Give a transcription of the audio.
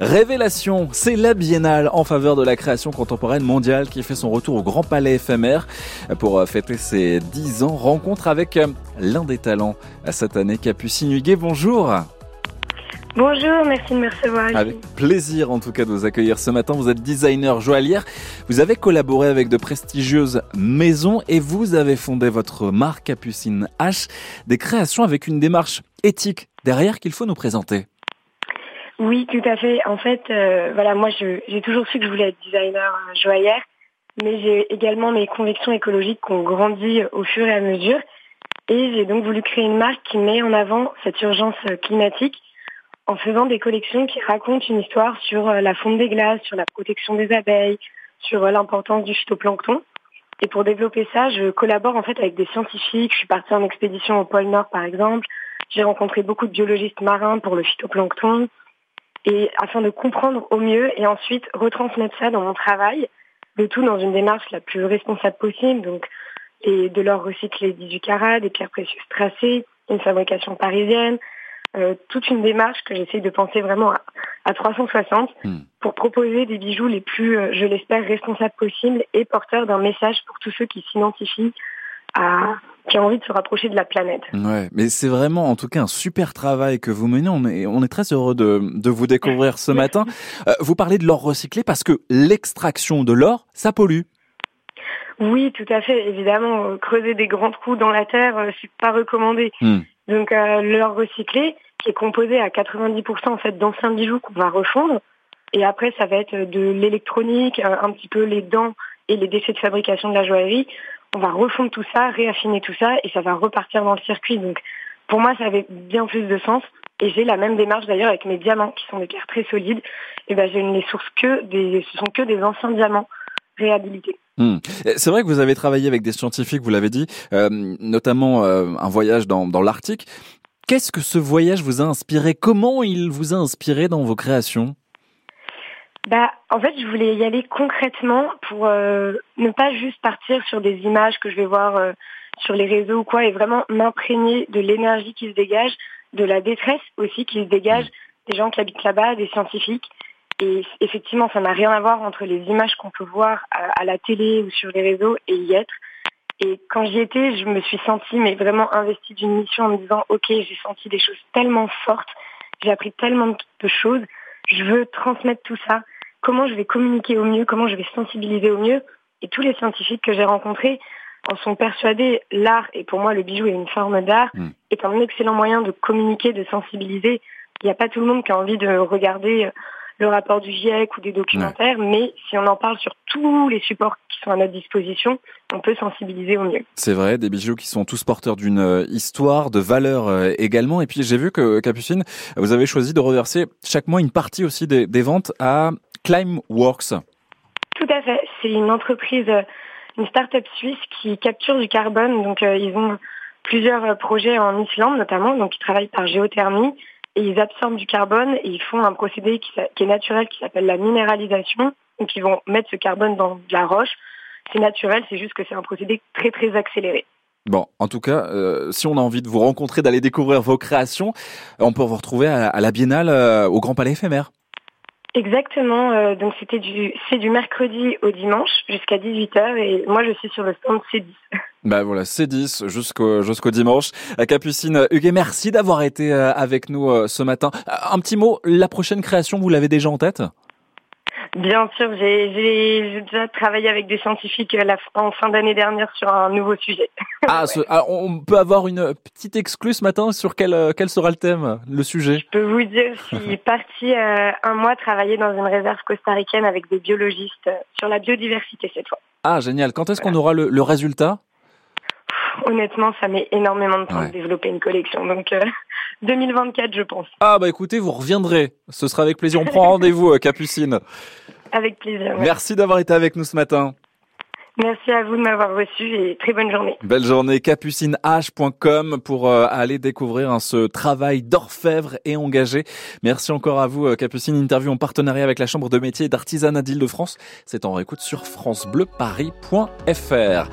Révélation, c'est la biennale en faveur de la création contemporaine mondiale qui fait son retour au Grand Palais éphémère pour euh, fêter ses 10 ans. Rencontre avec euh, l'un des talents à cette année, Capucine Huguet. Bonjour. Bonjour, merci de me recevoir. Avec plaisir en tout cas de vous accueillir ce matin. Vous êtes designer joaillière. Vous avez collaboré avec de prestigieuses maisons et vous avez fondé votre marque Capucine H, des créations avec une démarche éthique derrière qu'il faut nous présenter. Oui, tout à fait. En fait, euh, voilà, moi, j'ai toujours su que je voulais être designer euh, joaillère, mais j'ai également mes convictions écologiques qui ont grandi au fur et à mesure. Et j'ai donc voulu créer une marque qui met en avant cette urgence euh, climatique en faisant des collections qui racontent une histoire sur la fonte des glaces, sur la protection des abeilles, sur l'importance du phytoplancton. Et pour développer ça, je collabore en fait avec des scientifiques. Je suis partie en expédition au pôle Nord, par exemple. J'ai rencontré beaucoup de biologistes marins pour le phytoplancton et afin de comprendre au mieux et ensuite retransmettre ça dans mon travail, le tout dans une démarche la plus responsable possible, donc et de l'or recyclé 18 carats, des pierres précieuses tracées, une fabrication parisienne, euh, toute une démarche que j'essaye de penser vraiment à, à 360 hmm. pour proposer des bijoux les plus, euh, je l'espère, responsables possibles et porteurs d'un message pour tous ceux qui s'identifient à, qui a envie de se rapprocher de la planète. Ouais, mais c'est vraiment en tout cas un super travail que vous menez. On est, on est très heureux de, de vous découvrir ce matin. Euh, vous parlez de l'or recyclé parce que l'extraction de l'or, ça pollue. Oui, tout à fait. Évidemment, euh, creuser des grands trous dans la terre, euh, c'est pas recommandé. Hmm. Donc l'or recyclé, qui est composé à 90% en fait d'anciens bijoux qu'on va refondre, et après ça va être de l'électronique, un petit peu les dents et les déchets de fabrication de la joaillerie on va refondre tout ça, réaffiner tout ça et ça va repartir dans le circuit. Donc pour moi, ça avait bien plus de sens. Et j'ai la même démarche d'ailleurs avec mes diamants qui sont des pierres très solides. Et ben je ne les source que des, ce sont que des anciens diamants réhabilités. Hmm. C'est vrai que vous avez travaillé avec des scientifiques, vous l'avez dit, euh, notamment euh, un voyage dans, dans l'Arctique. Qu'est-ce que ce voyage vous a inspiré? Comment il vous a inspiré dans vos créations? Bah, en fait, je voulais y aller concrètement pour euh, ne pas juste partir sur des images que je vais voir euh, sur les réseaux ou quoi, et vraiment m'imprégner de l'énergie qui se dégage, de la détresse aussi qui se dégage des gens qui habitent là-bas, des scientifiques. Et effectivement, ça n'a rien à voir entre les images qu'on peut voir à, la télé ou sur les réseaux et y être. Et quand j'y étais, je me suis sentie mais vraiment investie d'une mission en me disant, ok, j'ai senti des choses tellement fortes, j'ai appris tellement de choses, je veux transmettre tout ça comment je vais communiquer au mieux, comment je vais sensibiliser au mieux. Et tous les scientifiques que j'ai rencontrés en sont persuadés. L'art, et pour moi le bijou est une forme d'art, hmm. est un excellent moyen de communiquer, de sensibiliser. Il n'y a pas tout le monde qui a envie de regarder euh, le rapport du GIEC ou des documentaires, mais si on en parle sur tous les supports qui sont à notre disposition, on peut sensibiliser au mieux. C'est vrai, des bijoux qui sont tous porteurs d'une euh, histoire, de valeur euh, également. Et puis j'ai vu que Capucine, vous avez choisi de reverser chaque mois une partie aussi des, des ventes à Climeworks. Tout à fait. C'est une entreprise, euh, une start-up suisse qui capture du carbone. Donc, euh, ils ont plusieurs projets en Islande notamment. Donc, ils travaillent par géothermie et ils absorbent du carbone et ils font un procédé qui, est naturel qui s'appelle la minéralisation. Donc, ils vont mettre ce carbone dans de la roche. C'est naturel, c'est juste que c'est un procédé très très accéléré. Bon, en tout cas, si on a envie de vous rencontrer, d'aller découvrir vos créations, on peut vous retrouver à, la Biennale au Grand Palais éphémère. Exactement. Euh, donc c'était du c'est du mercredi au dimanche jusqu'à 18h et moi je suis sur le stand C10. Bah voilà, C10 jusqu'au jusqu'au dimanche. Euh, Capucine Huguet, merci d'avoir été euh, avec nous ce matin. Un petit mot, la prochaine création, vous l'avez déjà en tête? Bien sûr, j'ai déjà travaillé avec des scientifiques en fin d'année dernière sur un nouveau sujet. Ah, ah, on peut avoir une petite exclue ce matin sur quel, euh, quel sera le thème, le sujet? Je peux vous dire, je suis partie euh, un mois travailler dans une réserve costaricaine avec des biologistes euh, sur la biodiversité cette fois. Ah, génial. Quand est-ce qu'on aura le, le résultat? Honnêtement, ça met énormément de temps de développer une collection. Donc, 2024, je pense. Ah, bah écoutez, vous reviendrez. Ce sera avec plaisir. On prend rendez-vous, Capucine. Avec plaisir. Merci d'avoir été avec nous ce matin. Merci à vous de m'avoir reçu et très bonne journée. Belle journée, capucineh.com pour euh, aller découvrir hein, ce travail d'orfèvre et engagé. Merci encore à vous, euh, Capucine. Interview en partenariat avec la Chambre de métier et d'artisanat d'Île-de-France. C'est en réécoute sur francebleuparis.fr.